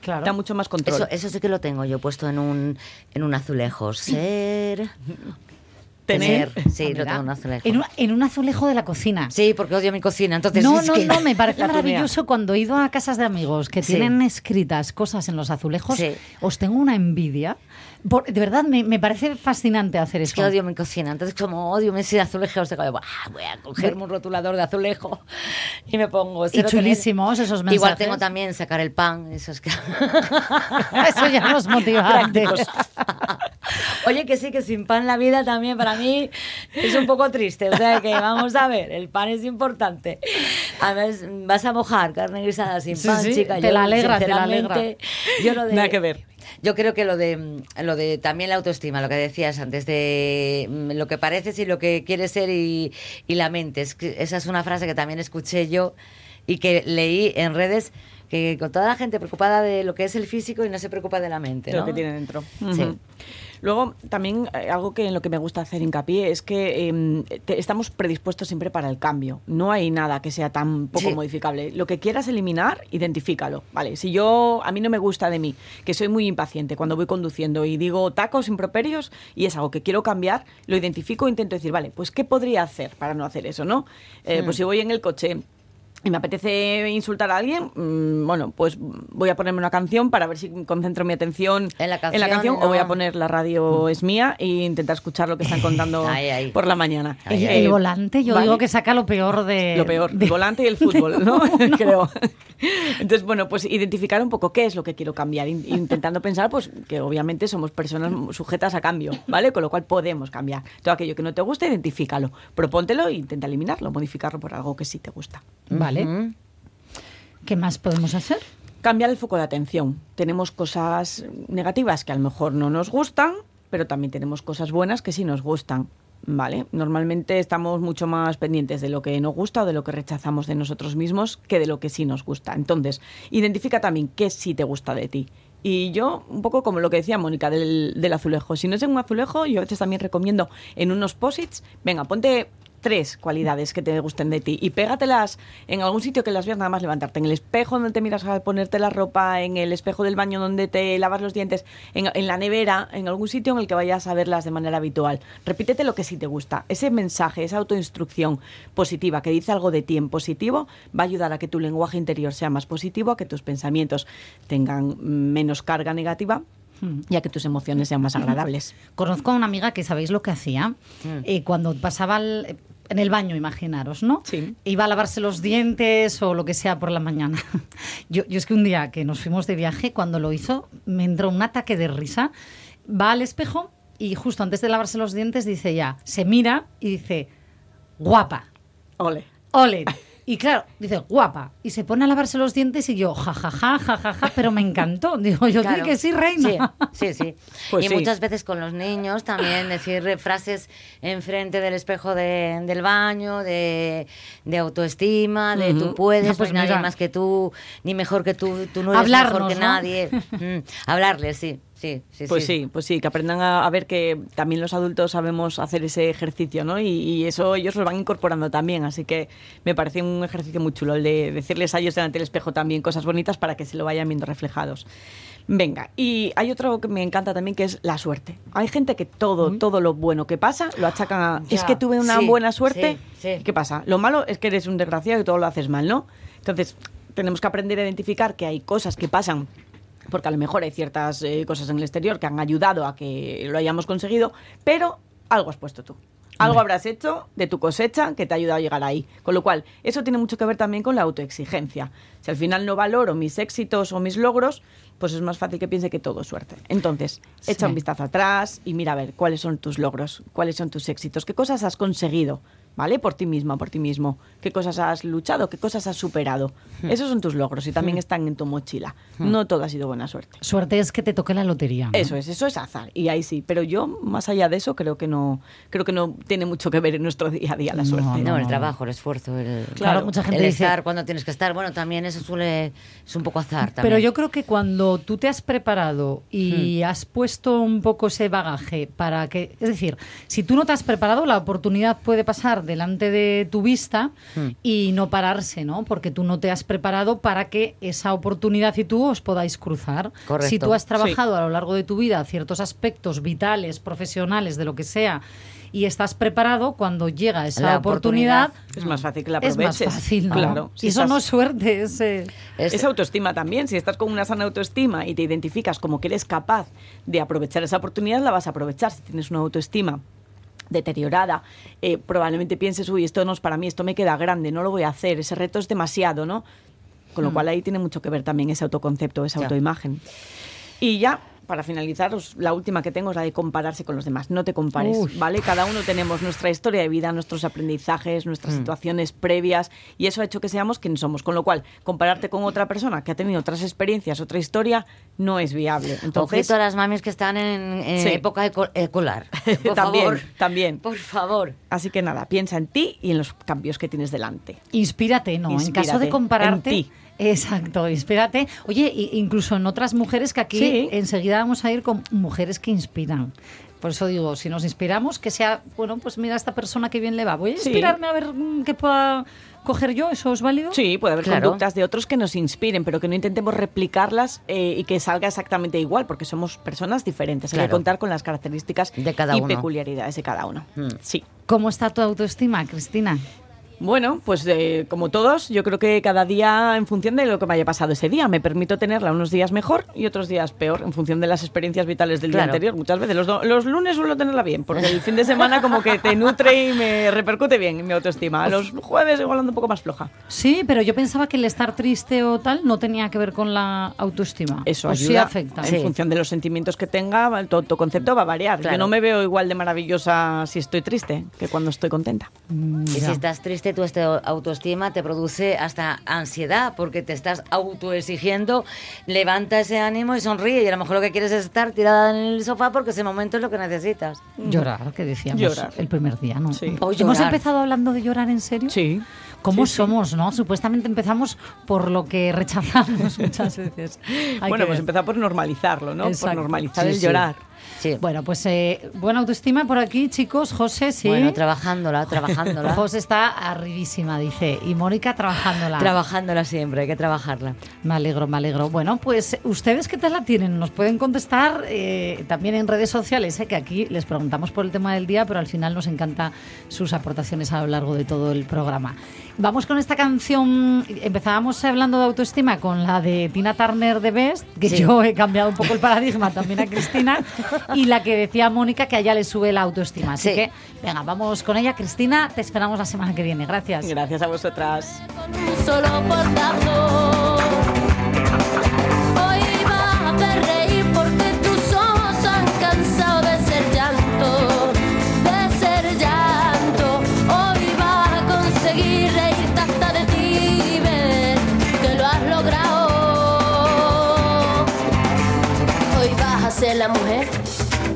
Claro. Da mucho más control. Eso, eso sí que lo tengo yo puesto en un, en un azulejo. Ser. Tener. Sí, lo tengo en un azulejo. En, un- en un azulejo de la cocina. Sí, porque odio mi cocina. Entonces, no, no, que- no, me parece maravilloso cuando he ido a casas de amigos que Sí. tienen escritas cosas en los azulejos. Sí. Os tengo una envidia. Por- de verdad, me, me parece fascinante hacer Es eso. que odio mi cocina. Entonces, como odio mis azulejos, digo, "Buah, voy a cogerme un rotulador de azulejo y me pongo. Y cero tener". chulísimos esos mensajes. Igual tengo también sacar el pan. Eso es que. Eso ya nos motiva antes. Oye, que sí, que sin pan la vida también para mí es un poco triste. O sea, que vamos a ver, el pan es importante. Además, vas a mojar carne guisada sin Sí, pan, sí, chica. te yo, la alegra, te la alegra. Yo lo de, Nada que ver. Yo creo que lo de, lo de también la autoestima, lo que decías antes, de mm, lo que pareces y lo que quieres ser y, y la mente. Es que esa es una frase que también escuché yo y que leí en redes que con toda la gente preocupada de lo que es el físico y no se preocupa de la mente. lo que tiene dentro. Sí. Luego, también eh, algo que en lo que me gusta hacer hincapié es que em, te- estamos predispuestos siempre para el cambio. No hay nada que sea tan poco Sí. modificable. Lo que quieras eliminar, identifícalo. Vale, si yo, a mí no me gusta de mí, que soy muy impaciente cuando voy conduciendo y digo tacos improperios y es algo que quiero cambiar, lo identifico e intento decir, vale, pues ¿qué podría hacer para no hacer eso, no? Eh, Pues si voy en el coche y me apetece insultar a alguien, mm, bueno, pues voy a ponerme una canción para ver si concentro mi atención En la canción, o voy a poner la radio es mía e intentar escuchar lo que están contando por la mañana. El, Eh, el volante, yo vale. digo que saca lo peor de... Lo peor, de- el volante y el fútbol, ¿no? Creo. Entonces, bueno, pues identificar un poco qué es lo que quiero cambiar, in- intentando pensar, pues, que obviamente somos personas sujetas a cambio, ¿vale? Con lo cual podemos cambiar. Todo aquello que no te gusta, identifícalo, propóntelo e intenta eliminarlo, modificarlo por algo que sí te gusta. Vale. ¿Qué más podemos hacer? Cambiar el foco de atención. Tenemos cosas negativas que a lo mejor no nos gustan, pero también tenemos cosas buenas que sí nos gustan. ¿Vale? Normalmente estamos mucho más pendientes de lo que nos gusta o de lo que rechazamos de nosotros mismos que de lo que sí nos gusta. Entonces, identifica también qué sí te gusta de ti. Y yo, un poco como lo que decía Mónica del, del azulejo. Si no es en un azulejo, yo a veces también recomiendo en unos posits, venga, ponte tres cualidades que te gusten de ti y pégatelas en algún sitio que las veas nada más levantarte, en el espejo donde te miras al ponerte la ropa, en el espejo del baño donde te lavas los dientes, en, en la nevera, en algún sitio en el que vayas a verlas de manera habitual. Repítete lo que sí te gusta. Ese mensaje, esa autoinstrucción positiva que dice algo de ti en positivo va a ayudar a que tu lenguaje interior sea más positivo, a que tus pensamientos tengan menos carga negativa y a que tus emociones sean más agradables. Conozco a una amiga que sabéis lo que hacía Eh, cuando pasaba en el baño, imaginaros, ¿no? Sí. Iba a lavarse los dientes o lo que sea por la mañana. Yo, yo es que un día que nos fuimos de viaje, cuando lo hizo, me entró un ataque de risa. Va al espejo y justo antes de lavarse los dientes dice ya, se mira y dice, guapa, Ole. ole. Y claro, dice, guapa. Y se pone a lavarse los dientes y yo, jajaja, jajaja, pero me encantó. Digo, yo Claro. que sí, reina. Sí, sí, sí. Pues y sí. muchas veces con los niños también decir frases enfrente del espejo de- del baño, de, de autoestima, de tú puedes, pues no hay nadie más que tú, ni mejor que tú, tú no eres mejor Hablarnos, que ¿no? nadie. Mm, hablarles, sí, sí, sí. Pues sí. sí, pues sí, que aprendan a, a ver que también los adultos sabemos hacer ese ejercicio, ¿no? Y, y eso ellos lo van incorporando también, así que me parece un ejercicio muy chulo el de decirles a ellos delante del espejo también cosas bonitas para que se lo vayan viendo reflejados. Venga, y hay otro que me encanta también que es la suerte. Hay gente que todo, todo lo bueno que pasa lo achacan a... Ya, es que tuve una sí, buena suerte. sí. ¿Qué pasa? Lo malo es que eres un desgraciado y todo lo haces mal, ¿no? Entonces, tenemos que aprender a identificar que hay cosas que pasan porque a lo mejor hay ciertas eh, cosas en el exterior que han ayudado a que lo hayamos conseguido, pero algo has puesto tú. Algo habrás hecho de tu cosecha que te ha ayudado a llegar ahí. Con lo cual, eso tiene mucho que ver también con la autoexigencia. Si al final no valoro mis éxitos o mis logros, pues es más fácil que piense que todo es suerte. Entonces, echa Sí. un vistazo atrás y mira a ver cuáles son tus logros, cuáles son tus éxitos, qué cosas has conseguido, ¿vale? Por ti misma, por ti mismo. ¿Qué cosas has luchado? ¿Qué cosas has superado? Esos son tus logros y también están en tu mochila. No todo ha sido buena suerte. Suerte es que te toque la lotería. ¿no? Eso es, eso es azar. Y ahí sí. Pero yo, más allá de eso, creo que no, creo que no tiene mucho que ver en nuestro día a día la No, suerte. No, el trabajo, el esfuerzo, el, Claro, mucha gente el dice- estar cuando tienes que estar. Bueno, también eso suele, es un poco azar también. Pero yo creo que cuando tú te has preparado y Hmm. has puesto un poco ese bagaje para que, es decir, si tú no te has preparado, la oportunidad puede pasar delante de tu vista Hmm. y no pararse, ¿no? Porque tú no te has preparado para que esa oportunidad y tú os podáis cruzar. Correcto. Si tú has trabajado a lo largo de tu vida ciertos aspectos vitales, profesionales, de lo que sea, y estás preparado cuando llega esa La oportunidad, oportunidad. Es más fácil que la es aproveches. más fácil, ¿no? Claro. Y Si eso estás- no es suerte, es... eh, Es- Es autoestima también. Si estás con una sana autoestima y te identificas como que eres capaz de aprovechar esa oportunidad, la vas a aprovechar. Si tienes una autoestima deteriorada, eh, probablemente pienses, uy, esto no es para mí, esto me queda grande, no lo voy a hacer, ese reto es demasiado, ¿no? Con lo cual ahí tiene mucho que ver también ese autoconcepto, esa Ya. autoimagen. Y ya, para finalizar, la última que tengo es la de compararse con los demás. No te compares, Uy. ¿vale? Cada uno tenemos nuestra historia de vida, nuestros aprendizajes, nuestras situaciones previas, y eso ha hecho que seamos quienes somos. Con lo cual, compararte con otra persona que ha tenido otras experiencias, otra historia, no es viable. Entonces, Ojito a las mamis que están en, en Sí. época escolar. Por También, favor. también. Por favor. así que nada, piensa en ti y en los cambios que tienes delante. Inspírate, no. En caso de compararte, en ti. Exacto, inspírate. Oye, incluso en otras mujeres que aquí Sí. enseguida vamos a ir con mujeres que inspiran. Por eso digo, si nos inspiramos, que sea, bueno, pues mira a esta persona que bien le va. Voy a Sí. inspirarme a ver mm, qué pueda coger yo, ¿eso es válido? Sí, puede haber Claro. conductas de otros que nos inspiren, pero que no intentemos replicarlas eh, y que salga exactamente igual, porque somos personas diferentes. Hay que contar con las características De cada y uno. peculiaridades de cada uno. Mm. Sí. ¿Cómo está tu autoestima, Cristina? Bueno, pues eh, como todos, yo creo que cada día en función de lo que me haya pasado ese día, me permito tenerla unos días mejor y otros días peor, en función de las experiencias vitales del día anterior. Muchas veces los, los lunes suelo tenerla bien, porque el fin de semana como que te nutre y me repercute bien en mi autoestima. Los jueves igual ando un poco más floja. Sí, pero yo pensaba que el estar triste o tal no tenía que ver con la autoestima. Eso o ayuda. sí afecta. En Sí. función de los sentimientos que tenga, el tu autoconcepto va a variar. Claro. Yo no me veo igual de maravillosa si estoy triste que cuando estoy contenta. Y si estás triste, tu este- autoestima te produce hasta ansiedad, porque te estás autoexigiendo, levanta ese ánimo y sonríe. Y a lo mejor lo que quieres es estar tirada en el sofá porque ese momento es lo que necesitas. Llorar, que decíamos Llorar. el primer día, ¿no? Sí. O Hemos empezado hablando de llorar en serio. Sí. ¿Cómo Sí, sí. somos, no? Supuestamente empezamos por lo que rechazamos muchas veces. Hay bueno, que pues ver. empezar por normalizarlo, ¿no? Exacto. Por normalizar Sí, el sí. llorar. Sí. Bueno, pues eh, buena autoestima por aquí, chicos. José, sí. Bueno, trabajándola, trabajándola. José está arribísima, dice. Y Mónica trabajándola. trabajándola siempre, hay que trabajarla. Me alegro, me alegro. Bueno, pues ustedes qué tal la tienen, nos pueden contestar eh, también en redes sociales, eh, que aquí les preguntamos por el tema del día, pero al final nos encanta sus aportaciones a lo largo de todo el programa. Vamos con esta canción, empezábamos hablando de autoestima con la de Tina Turner de Best, que Sí. yo he cambiado un poco el paradigma también a Cristina, y la que decía Mónica que a ella le sube la autoestima. Así Sí. que, venga, vamos con ella. Cristina, te esperamos la semana que viene. Gracias. Gracias a vosotras. con un solo portazo. Hoy vas a hacer reír porque tus ojos han cansado de ser llanto, de ser llanto. Hoy vas a conseguir reírte hasta de ti, ver que lo has logrado. Hoy vas a ser la mujer que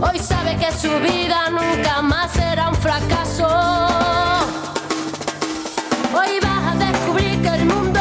Hoy sabe que su vida nunca más será un fracaso. Hoy vas a descubrir que el mundo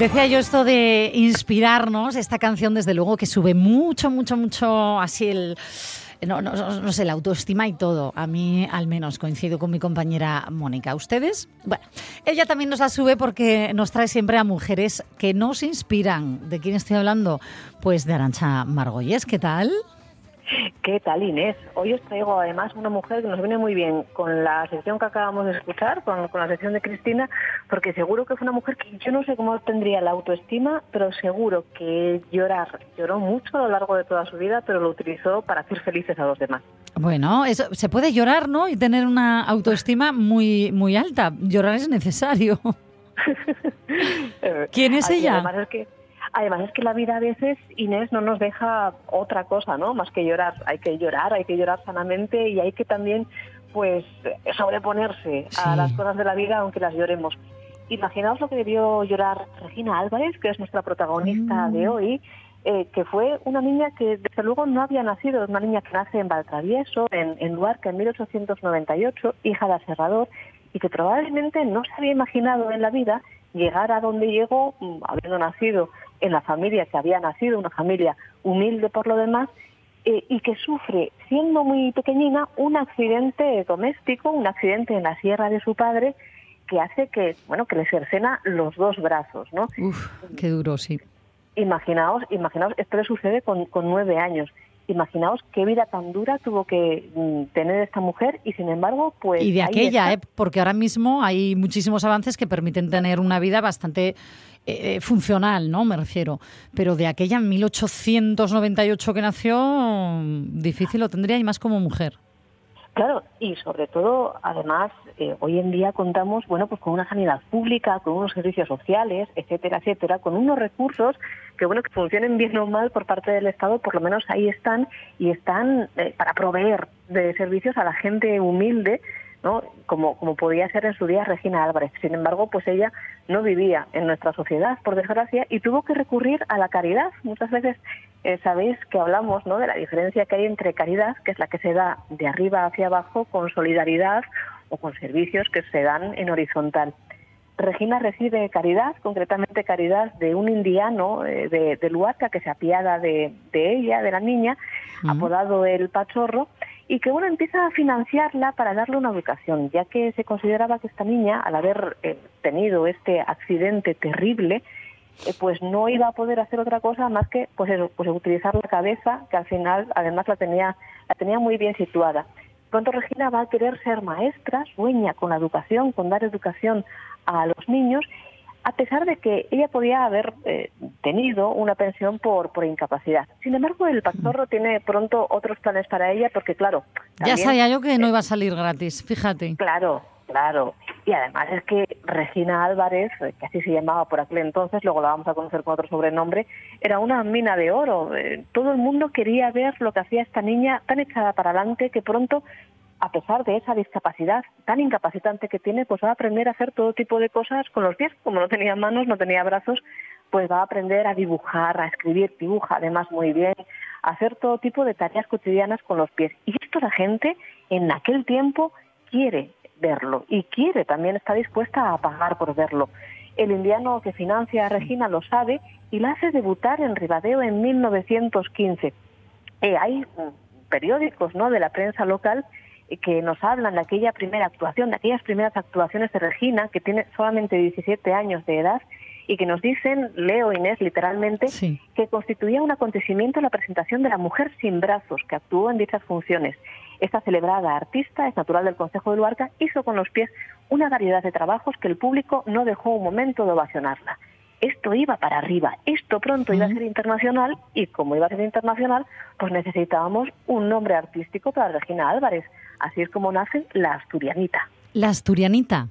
Decía yo esto de inspirarnos, esta canción desde luego que sube mucho, mucho, mucho así el... No, no, no, sé, la autoestima y todo. A mí, al menos, coincido con mi compañera Mónica. ¿Ustedes? Bueno, ella también nos la sube porque nos trae siempre a mujeres que nos inspiran. ¿De quién estoy hablando? Pues de Arancha Margolles. ¿Qué tal? ¿Qué tal, Inés? Hoy os traigo además una mujer que nos viene muy bien con la sección que acabamos de escuchar, con, con la sección de Cristina, porque seguro que fue una mujer que yo no sé cómo tendría la autoestima, pero seguro que llorar, lloró mucho a lo largo de toda su vida, pero lo utilizó para hacer felices a los demás. Bueno, eso, se puede llorar, ¿no? Y tener una autoestima muy, muy alta. Llorar es necesario. ¿Quién es ella? Además es que Además es que la vida a veces, Inés, no nos deja otra cosa, ¿no? Más que llorar. Hay que llorar, hay que llorar sanamente y hay que también, pues, sobreponerse a las cosas de la vida aunque las lloremos. Imaginaos lo que debió llorar Regina Álvarez, que es nuestra protagonista Mm. de hoy, eh, que fue una niña que desde luego no había nacido, una niña que nace en Valtravieso, en, en Luarca, en 1898, hija de aserrador, y que probablemente no se había imaginado en la vida llegar a donde llegó, mm, habiendo nacido en la familia que había nacido, una familia humilde por lo demás, eh, y que sufre, siendo muy pequeñina, un accidente doméstico, un accidente en la sierra de su padre, que hace que, bueno, que le cercena los dos brazos, ¿no? Uf, qué duro, sí. Imaginaos, imaginaos, esto le sucede con, con nueve años. Imaginaos qué vida tan dura tuvo que mm, tener esta mujer y sin embargo, pues... Y de aquella. ¿eh? porque ahora mismo hay muchísimos avances que permiten tener una vida bastante eh, funcional, ¿no? Me refiero. Pero de aquella en 1898 que nació, mm, difícil lo tendría y más como mujer. Claro, y sobre todo, además, eh, hoy en día contamos, bueno, pues con una sanidad pública, con unos servicios sociales, etcétera, etcétera, con unos recursos que, bueno, que funcionen bien o mal por parte del Estado, por lo menos ahí están y están eh, para proveer de servicios a la gente humilde, ¿no? Como, como podía ser en su día Regina Álvarez. Sin embargo, pues ella no vivía en nuestra sociedad, por desgracia, y tuvo que recurrir a la caridad. Muchas veces eh, sabéis que hablamos ¿no? de la diferencia que hay entre caridad, que es la que se da de arriba hacia abajo, con solidaridad o con servicios que se dan en horizontal. Regina recibe caridad, concretamente caridad de un indiano eh, de, de Luarca que se apiada de, de ella, de la niña, apodado el Pachorro, y que bueno empieza a financiarla para darle una educación, ya que se consideraba que esta niña, al haber eh, tenido este accidente terrible, eh, pues no iba a poder hacer otra cosa más que pues pues utilizar la cabeza, que al final además la tenía, la tenía muy bien situada. Pronto Regina va a querer ser maestra, sueña con la educación, con dar educación a los niños, a pesar de que ella podía haber eh, tenido una pensión por, por incapacidad. Sin embargo, el pastorro tiene pronto otros planes para ella porque, claro... Ya sabía yo que no iba a salir gratis, fíjate. Claro, claro. Y además es que Regina Álvarez, eh, que así se llamaba por aquel entonces, luego la vamos a conocer con otro sobrenombre, era una mina de oro. Eh, Todo el mundo quería ver lo que hacía esta niña tan echada para adelante que pronto, a pesar de esa discapacidad tan incapacitante que tiene, pues va a aprender a hacer todo tipo de cosas con los pies. Como no tenía manos, no tenía brazos, pues va a aprender a dibujar, a escribir, dibuja además muy bien, a hacer todo tipo de tareas cotidianas con los pies. Y esto la gente en aquel tiempo quiere verlo y quiere, también está dispuesta a pagar por verlo. El indiano que financia a Regina lo sabe y la hace debutar en Ribadeo en 1915. Eh, hay periódicos ¿no? de la prensa local que nos hablan de aquella primera actuación, de aquellas primeras actuaciones de Regina, que tiene solamente 17 años de edad, y que nos dicen, Leo Inés literalmente, Sí. que constituía un acontecimiento la presentación de la mujer sin brazos, que actuó en dichas funciones. Esta celebrada artista es natural del Consejo de Luarca, hizo con los pies una variedad de trabajos que el público no dejó un momento de ovacionarla. Esto iba para arriba, esto pronto iba a ser internacional y como iba a ser internacional, pues necesitábamos un nombre artístico para Regina Álvarez. Así es como nace la Asturianita. La asturianita.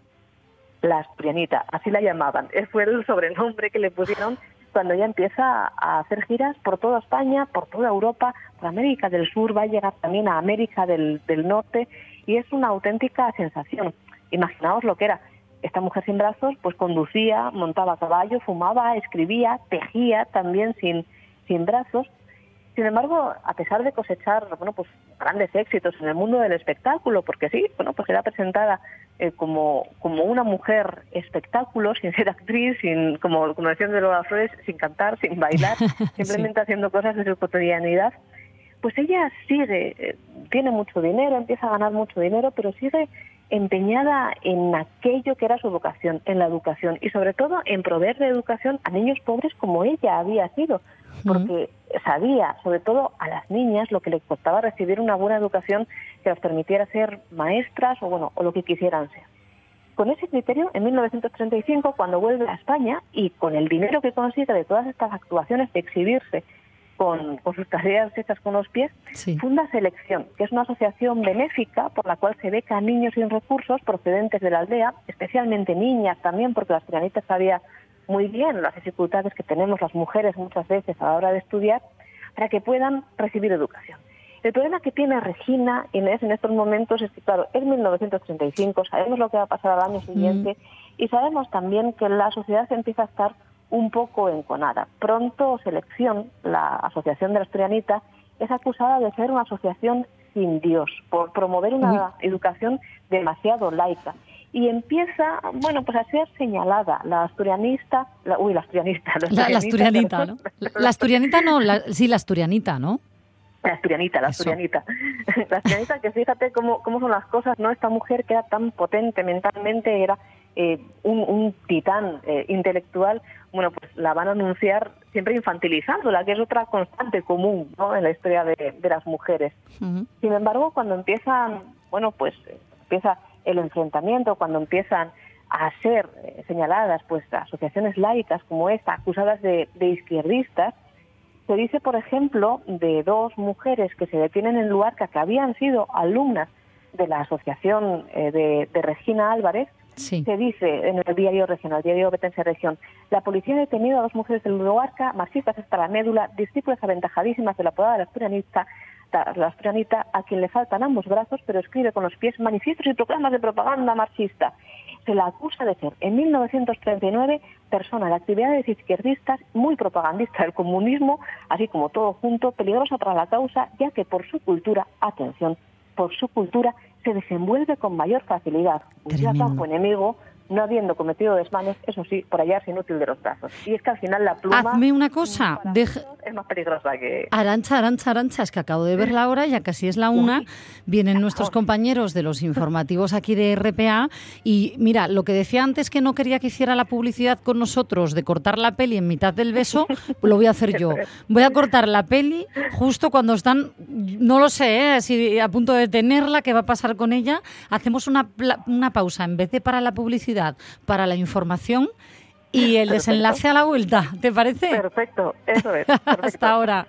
La Asturianita, así la llamaban. Eh, Fue el sobrenombre que le pusieron cuando ella empieza a hacer giras por toda España, por toda Europa, por América del Sur, va a llegar también a América del, del Norte y es una auténtica sensación. Imaginaos lo que era. Esta mujer sin brazos, pues conducía, montaba a caballo, fumaba, escribía, tejía también sin, sin brazos. Sin embargo, a pesar de cosechar bueno, pues grandes éxitos en el mundo del espectáculo, porque sí, bueno, pues era presentada eh, como, como una mujer espectáculo, sin ser actriz, sin, como, como decían de Lola Flores, sin cantar, sin bailar, simplemente haciendo cosas de su cotidianidad, pues ella sigue, eh, tiene mucho dinero, empieza a ganar mucho dinero, pero sigue empeñada en aquello que era su vocación, en la educación y sobre todo en proveer de educación a niños pobres como ella había sido, porque sabía, sobre todo a las niñas, lo que les costaba recibir una buena educación que les permitiera ser maestras o bueno, o lo que quisieran ser. Con ese criterio, en 1935, cuando vuelve a España y con el dinero que consigue de todas estas actuaciones de exhibirse con, con sus tareas hechas con los pies, Sí. funda Selección, que es una asociación benéfica por la cual se beca a niños sin recursos procedentes de la aldea, especialmente niñas también, porque las tiranitas sabía muy bien las dificultades que tenemos las mujeres muchas veces a la hora de estudiar, para que puedan recibir educación. El problema que tiene Regina Inés en estos momentos es que, claro, es 1935, sabemos lo que va a pasar al año siguiente y sabemos también que la sociedad empieza a estar un poco enconada. Pronto Selección, la Asociación de la Asturianita, es acusada de ser una asociación sin Dios, por promover una educación demasiado laica. y empieza, bueno, pues a ser señalada la asturianista, la, uy, la asturianista, la, la asturianita, ¿no? La asturianita no, la, sí, la asturianita, ¿no? La asturianita, la asturianita. La asturianita, que fíjate cómo, cómo son las cosas, ¿no? Esta mujer que era tan potente mentalmente, era eh, un, un, titán eh, intelectual, bueno, pues la van a anunciar siempre infantilizándola, que es otra constante común, ¿no? En la historia de, de las mujeres. Uh -huh. Sin embargo, cuando empiezan, bueno, pues empieza el enfrentamiento, cuando empiezan a ser eh, señaladas pues asociaciones laicas como esta, acusadas de, de izquierdistas, se dice, por ejemplo, de dos mujeres que se detienen en Luarca que habían sido alumnas de la asociación eh, de, de, Regina Álvarez. Se dice en el diario regional, diario Betense Región, la policía ha detenido a dos mujeres de Luarca, marxistas hasta la médula, discípulas aventajadísimas de la apodada de la asturianista, la asturianita, a quien le faltan ambos brazos, pero escribe con los pies manifiestos y proclamas de propaganda marxista. Se la acusa de ser en 1939 persona de actividades izquierdistas, muy propagandista del comunismo, así como todo junto, peligrosa para la causa, ya que por su cultura, atención, por su cultura se desenvuelve con mayor facilidad. Campo enemigo, no habiendo cometido desmanes, eso sí, por allá es inútil de los brazos. Y es que al final la pluma... Hazme una cosa, deja... es más peligrosa que... Arancha, Arancha, Arancha, es que acabo de ver la hora, ya casi es la una, vienen nuestros compañeros de los informativos aquí de RPA y mira, lo que decía antes que no quería que hiciera la publicidad con nosotros de cortar la peli en mitad del beso, lo voy a hacer yo. Voy a cortar la peli justo cuando están, no lo sé, ¿eh? si a punto de tenerla, qué va a pasar con ella, hacemos una, una pausa en vez de para la publicidad para la información y el desenlace a la vuelta. ¿Te parece? Perfecto, eso es. Perfecto. Hasta ahora.